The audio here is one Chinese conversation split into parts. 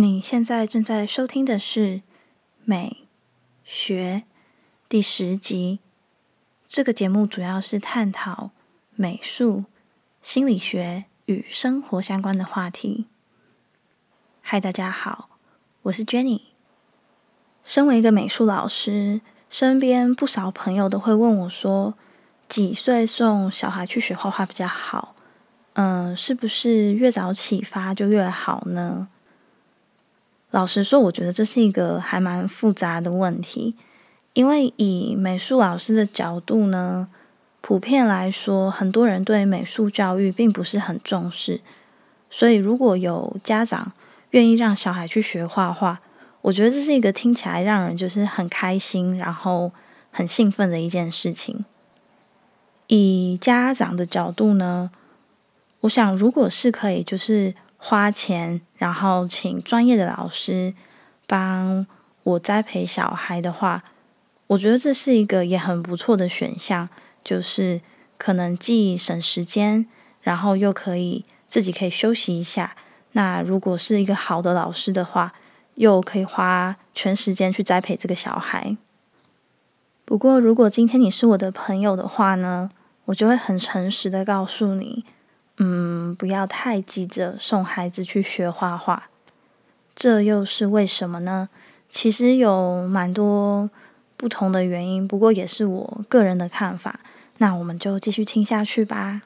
你现在正在收听的是《美学》第十集。这个节目主要是探讨美术、心理学与生活相关的话题。嗨，大家好，我是 Jenny。身为一个美术老师，身边不少朋友都会问我说：“几岁送小孩去学画画比较好？嗯，是不是越早启发就越好呢？”老实说，我觉得这是一个还蛮复杂的问题，因为以美术老师的角度呢，普遍来说，很多人对美术教育并不是很重视，所以如果有家长愿意让小孩去学画画，我觉得这是一个听起来让人就是很开心，然后很兴奋的一件事情。以家长的角度呢，我想如果是可以，就是花钱。然后请专业的老师帮我栽培小孩的话，我觉得这是一个也很不错的选项，就是可能既省时间，然后又可以自己可以休息一下。那如果是一个好的老师的话，又可以花全时间去栽培这个小孩。不过，如果今天你是我的朋友的话呢，我就会很诚实的告诉你。嗯，不要太急着送孩子去学画画，这又是为什么呢？其实有蛮多不同的原因，不过也是我个人的看法。那我们就继续听下去吧。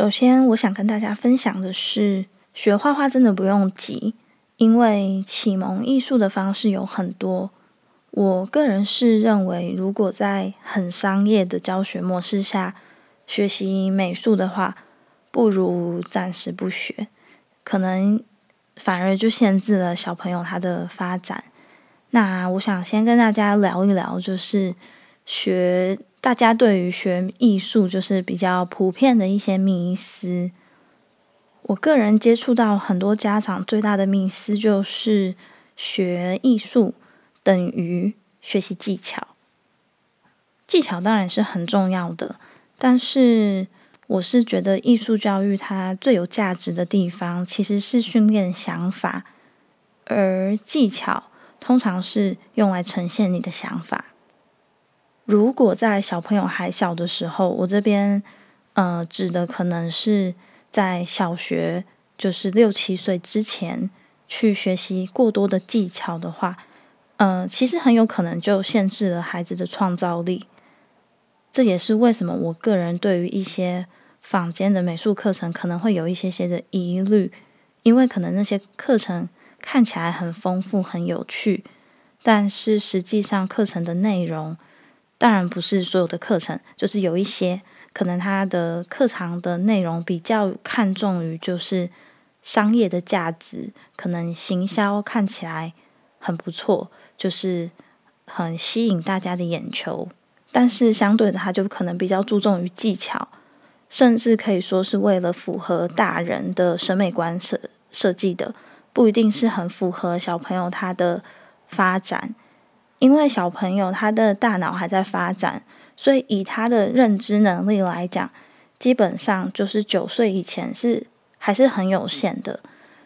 首先，我想跟大家分享的是，学画画真的不用急，因为启蒙艺术的方式有很多。我个人是认为，如果在很商业的教学模式下学习美术的话，不如暂时不学，可能反而就限制了小朋友他的发展。那我想先跟大家聊一聊，就是学。大家对于学艺术就是比较普遍的一些迷思。我个人接触到很多家长最大的迷思就是学艺术等于学习技巧。技巧当然是很重要的，但是我是觉得艺术教育它最有价值的地方其实是训练想法，而技巧通常是用来呈现你的想法。如果在小朋友还小的时候，我这边呃指的可能是在小学，就是六七岁之前去学习过多的技巧的话，呃，其实很有可能就限制了孩子的创造力。这也是为什么我个人对于一些坊间的美术课程可能会有一些些的疑虑，因为可能那些课程看起来很丰富、很有趣，但是实际上课程的内容。当然不是所有的课程，就是有一些可能它的课堂的内容比较看重于就是商业的价值，可能行销看起来很不错，就是很吸引大家的眼球。但是相对的，它就可能比较注重于技巧，甚至可以说是为了符合大人的审美观设设计的，不一定是很符合小朋友他的发展。因为小朋友他的大脑还在发展，所以以他的认知能力来讲，基本上就是九岁以前是还是很有限的。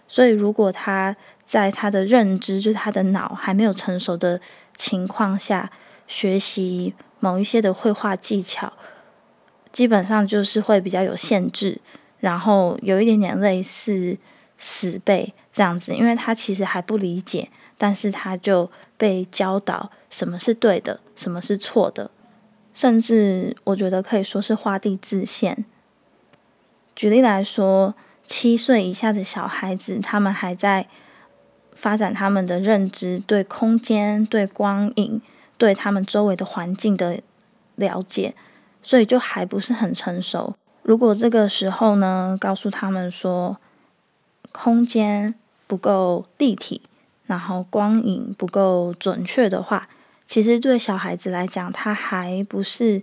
所以如果他在他的认知，就是他的脑还没有成熟的情况下，学习某一些的绘画技巧，基本上就是会比较有限制，然后有一点点类似死背这样子，因为他其实还不理解。但是他就被教导什么是对的，什么是错的，甚至我觉得可以说是画地自限。举例来说，七岁以下的小孩子，他们还在发展他们的认知，对空间、对光影、对他们周围的环境的了解，所以就还不是很成熟。如果这个时候呢，告诉他们说空间不够立体。然后光影不够准确的话，其实对小孩子来讲，他还不是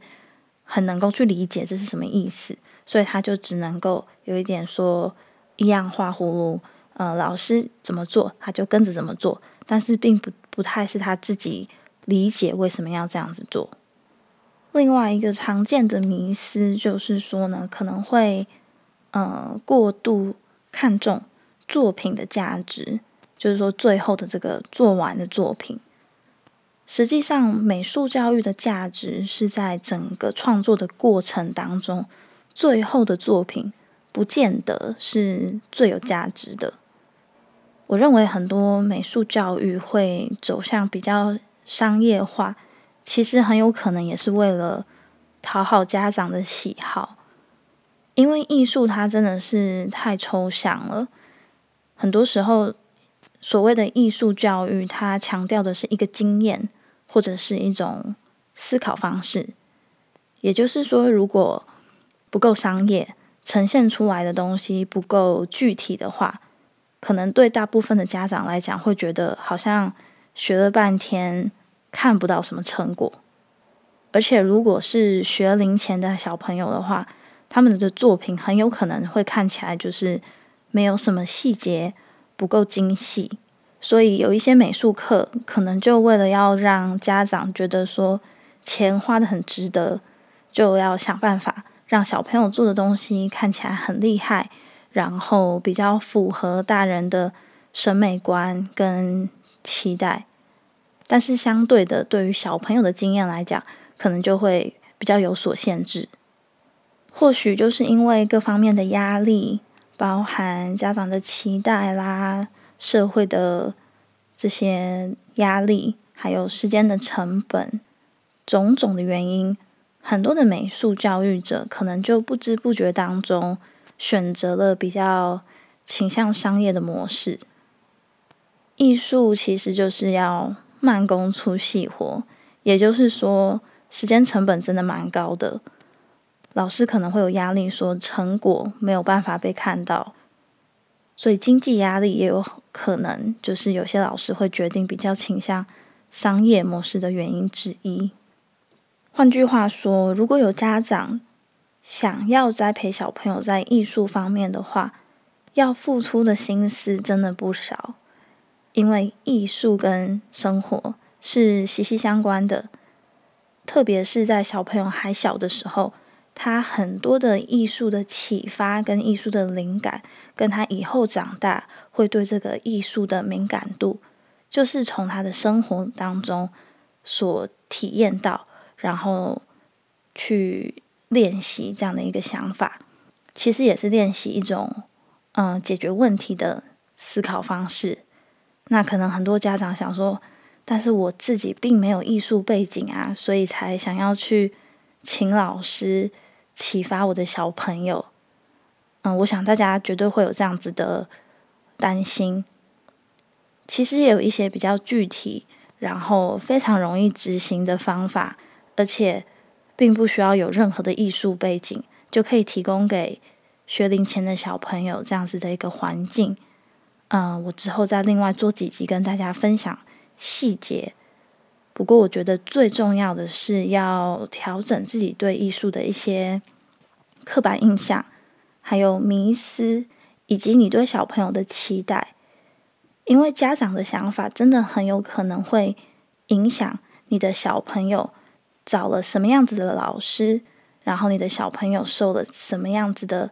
很能够去理解这是什么意思。所以他就只能够有一点说一样画葫芦，呃，老师怎么做他就跟着怎么做，但是并不不太是他自己理解为什么要这样子做。另外一个常见的迷思就是说呢，可能会呃过度看重作品的价值，就是说最后的这个做完的作品。实际上，美术教育的价值是在整个创作的过程当中，最后的作品不见得是最有价值的。我认为很多美术教育会走向比较商业化。其实很有可能也是为了讨好家长的喜好，因为艺术它真的是太抽象了。很多时候，所谓的艺术教育，它强调的是一个经验或者是一种思考方式。也就是说，如果不够商业，呈现出来的东西不够具体的话，可能对大部分的家长来讲，会觉得好像学了半天。看不到什么成果，而且如果是学龄前的小朋友的话，他们的作品很有可能会看起来就是没有什么细节，不够精细。所以有一些美术课，可能就为了要让家长觉得说钱花的很值得，就要想办法让小朋友做的东西看起来很厉害，然后比较符合大人的审美观跟期待。但是相对的，对于小朋友的经验来讲，可能就会比较有所限制。或许就是因为各方面的压力，包含家长的期待啦、社会的这些压力，还有时间的成本，种种的原因，很多的美术教育者可能就不知不觉当中选择了比较倾向商业的模式。艺术其实就是要。慢工出细活，也就是说，时间成本真的蛮高的。老师可能会有压力，说成果没有办法被看到，所以经济压力也有可能，就是有些老师会决定比较倾向商业模式的原因之一。换句话说，如果有家长想要栽培小朋友在艺术方面的话，要付出的心思真的不少。因为艺术跟生活是息息相关的，特别是在小朋友还小的时候，他很多的艺术的启发跟艺术的灵感，跟他以后长大会对这个艺术的敏感度，就是从他的生活当中所体验到，然后去练习这样的一个想法，其实也是练习一种嗯解决问题的思考方式。那可能很多家长想说，但是我自己并没有艺术背景啊，所以才想要去请老师启发我的小朋友。嗯，我想大家绝对会有这样子的担心。其实也有一些比较具体，然后非常容易执行的方法，而且并不需要有任何的艺术背景，就可以提供给学龄前的小朋友这样子的一个环境。嗯，我之后再另外做几集跟大家分享细节。不过，我觉得最重要的是要调整自己对艺术的一些刻板印象，还有迷思，以及你对小朋友的期待。因为家长的想法真的很有可能会影响你的小朋友找了什么样子的老师，然后你的小朋友受了什么样子的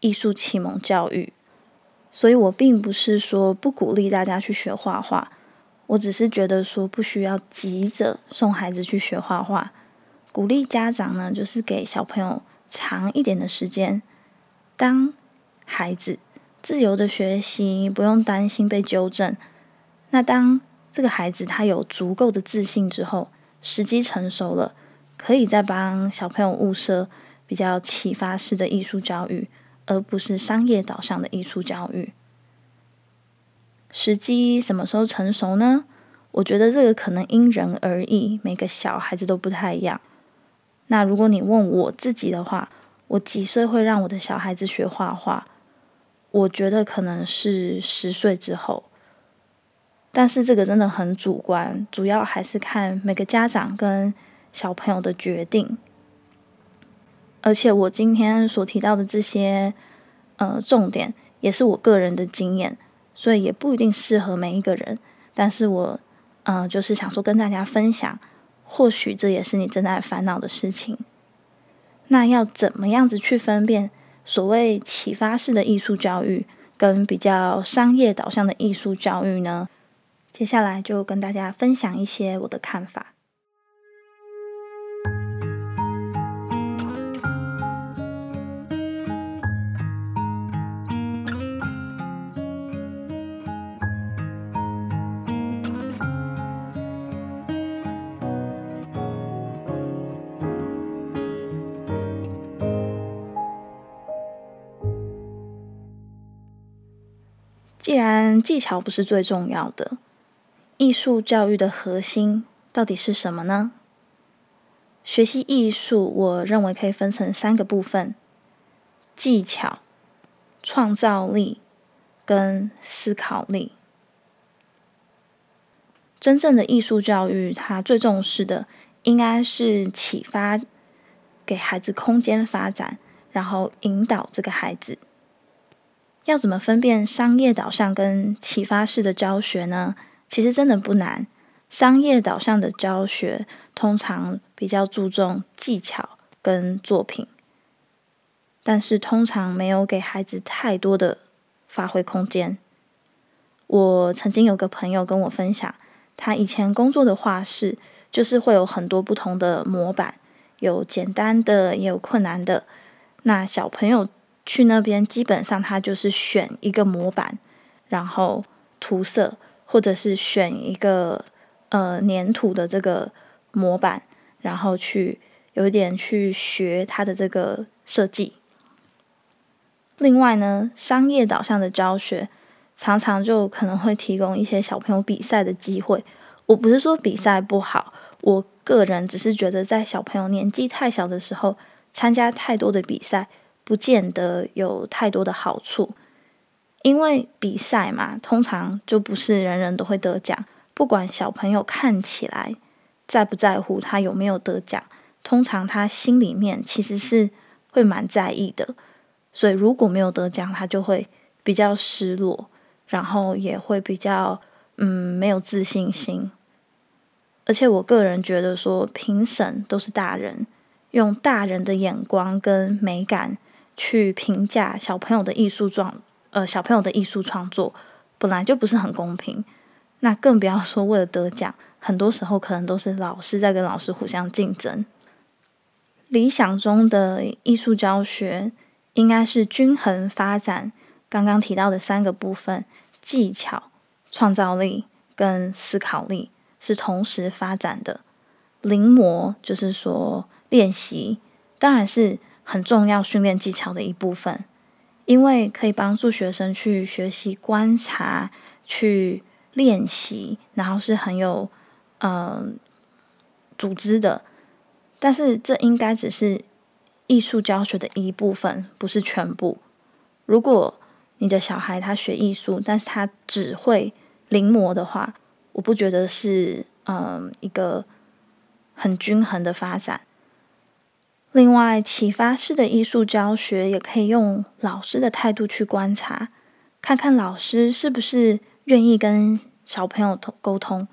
艺术启蒙教育。所以我并不是说不鼓励大家去学画画，我只是觉得说不需要急着送孩子去学画画。鼓励家长呢，就是给小朋友长一点的时间，当孩子自由的学习，不用担心被纠正。那当这个孩子他有足够的自信之后，时机成熟了，可以再帮小朋友物色比较启发式的艺术教育。而不是商业导向的艺术教育，时机什么时候成熟呢？我觉得这个可能因人而异，每个小孩子都不太一样。那如果你问我自己的话，我几岁会让我的小孩子学画画？我觉得可能是十岁之后，但是这个真的很主观，主要还是看每个家长跟小朋友的决定。而且我今天所提到的这些呃重点，也是我个人的经验，所以也不一定适合每一个人。但是我嗯，就是想说跟大家分享，或许这也是你正在烦恼的事情。那要怎么样子去分辨所谓启发式的艺术教育跟比较商业导向的艺术教育呢？接下来就跟大家分享一些我的看法。既然技巧不是最重要的，艺术教育的核心到底是什么呢？学习艺术，我认为可以分成三个部分：技巧、创造力跟思考力。真正的艺术教育，它最重视的应该是启发，给孩子空间发展，然后引导这个孩子。要怎么分辨商业导向跟启发式的教学呢？其实真的不难。商业导向的教学通常比较注重技巧跟作品，但是通常没有给孩子太多的发挥空间。我曾经有个朋友跟我分享，他以前工作的画室就是会有很多不同的模板，有简单的，也有困难的。那小朋友。去那边，基本上他就是选一个模板，然后涂色，或者是选一个呃粘土的这个模板，然后去有一点去学它的这个设计。另外呢，商业导向的教学常常就可能会提供一些小朋友比赛的机会。我不是说比赛不好，我个人只是觉得在小朋友年纪太小的时候参加太多的比赛。不见得有太多的好处，因为比赛嘛，通常就不是人人都会得奖。不管小朋友看起来在不在乎他有没有得奖，通常他心里面其实是会蛮在意的。所以如果没有得奖，他就会比较失落，然后也会比较嗯没有自信心。而且我个人觉得说，评审都是大人，用大人的眼光跟美感。去评价小朋友的艺术创，呃，小朋友的艺术创作本来就不是很公平，那更不要说为了得奖，很多时候可能都是老师在跟老师互相竞争。理想中的艺术教学应该是均衡发展，刚刚提到的三个部分：技巧、创造力跟思考力是同时发展的。临摹就是说练习，当然是。很重要训练技巧的一部分，因为可以帮助学生去学习观察、去练习，然后是很有嗯组织的。但是这应该只是艺术教学的一部分，不是全部。如果你的小孩他学艺术，但是他只会临摹的话，我不觉得是嗯一个很均衡的发展。另外，启发式的艺术教学也可以用老师的态度去观察，看看老师是不是愿意跟小朋友沟通。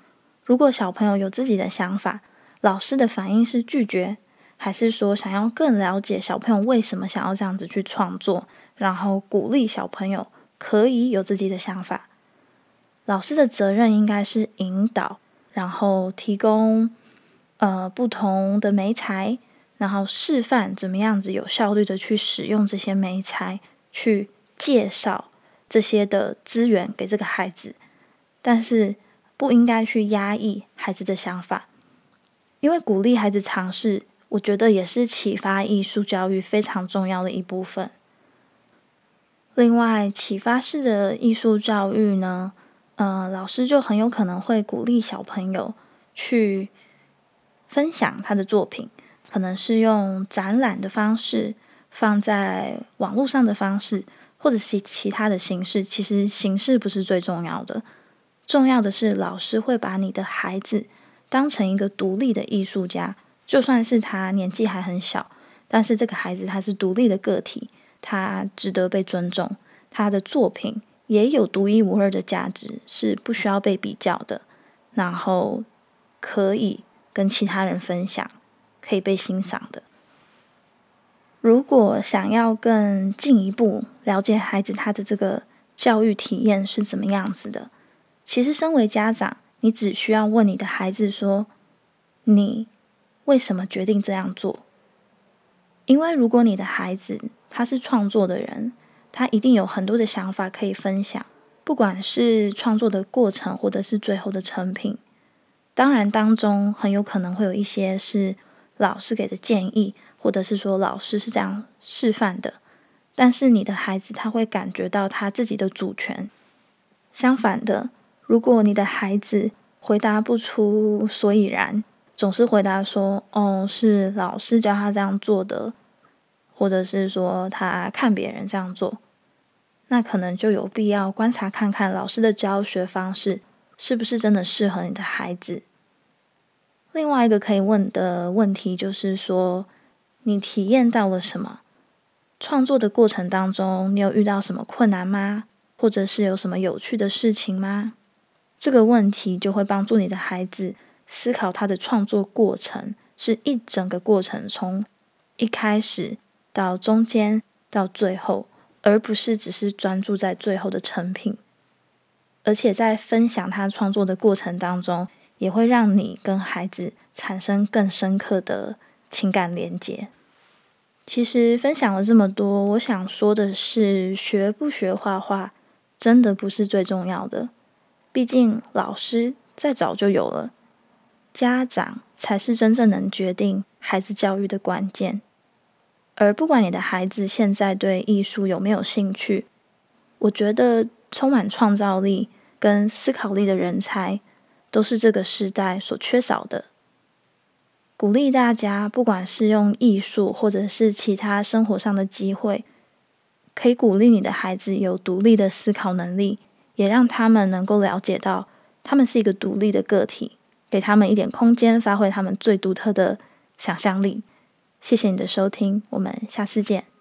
如果小朋友有自己的想法，老师的反应是拒绝，还是说想要更了解小朋友为什么想要这样子去创作，然后鼓励小朋友可以有自己的想法？老师的责任应该是引导，然后提供呃不同的媒材。然后示范怎么样子有效率的去使用这些媒材，去介绍这些的资源给这个孩子，但是不应该去压抑孩子的想法，因为鼓励孩子尝试，我觉得也是启发艺术教育非常重要的一部分。另外，启发式的艺术教育呢，呃，老师就很有可能会鼓励小朋友去分享他的作品。可能是用展览的方式，放在网络上的方式，或者是其他的形式。其实形式不是最重要的，重要的是老师会把你的孩子当成一个独立的艺术家。就算是他年纪还很小，但是这个孩子他是独立的个体，他值得被尊重，他的作品也有独一无二的价值，是不需要被比较的，然后可以跟其他人分享，可以被欣赏的。如果想要更进一步了解孩子他的这个教育体验是怎么样子的，其实身为家长，你只需要问你的孩子说：“你为什么决定这样做？”因为如果你的孩子他是创作的人，他一定有很多的想法可以分享，不管是创作的过程，或者是最后的成品。当然，当中很有可能会有一些是老师给的建议，或者是说老师是这样示范的。但是你的孩子他会感觉到他自己的主权。相反的，如果你的孩子回答不出所以然，总是回答说：“哦，是老师教他这样做的，或者是说他看别人这样做。”那可能就有必要观察看看老师的教学方式是不是真的适合你的孩子。另外一个可以问的问题就是说，你体验到了什么？创作的过程当中，你有遇到什么困难吗？或者是有什么有趣的事情吗？这个问题就会帮助你的孩子。思考他的创作过程是一整个过程，从一开始到中间到最后，而不是只是专注在最后的成品。而且在分享他创作的过程当中，也会让你跟孩子产生更深刻的情感连接。其实分享了这么多，我想说的是，学不学画画真的不是最重要的，毕竟老师再早就有了。家长才是真正能决定孩子教育的关键，而不管你的孩子现在对艺术有没有兴趣，我觉得充满创造力跟思考力的人才都是这个时代所缺少的。鼓励大家，不管是用艺术或者是其他生活上的机会，可以鼓励你的孩子有独立的思考能力，也让他们能够了解到，他们是一个独立的个体。给他们一点空间，发挥他们最独特的想象力。谢谢你的收听，我们下次见。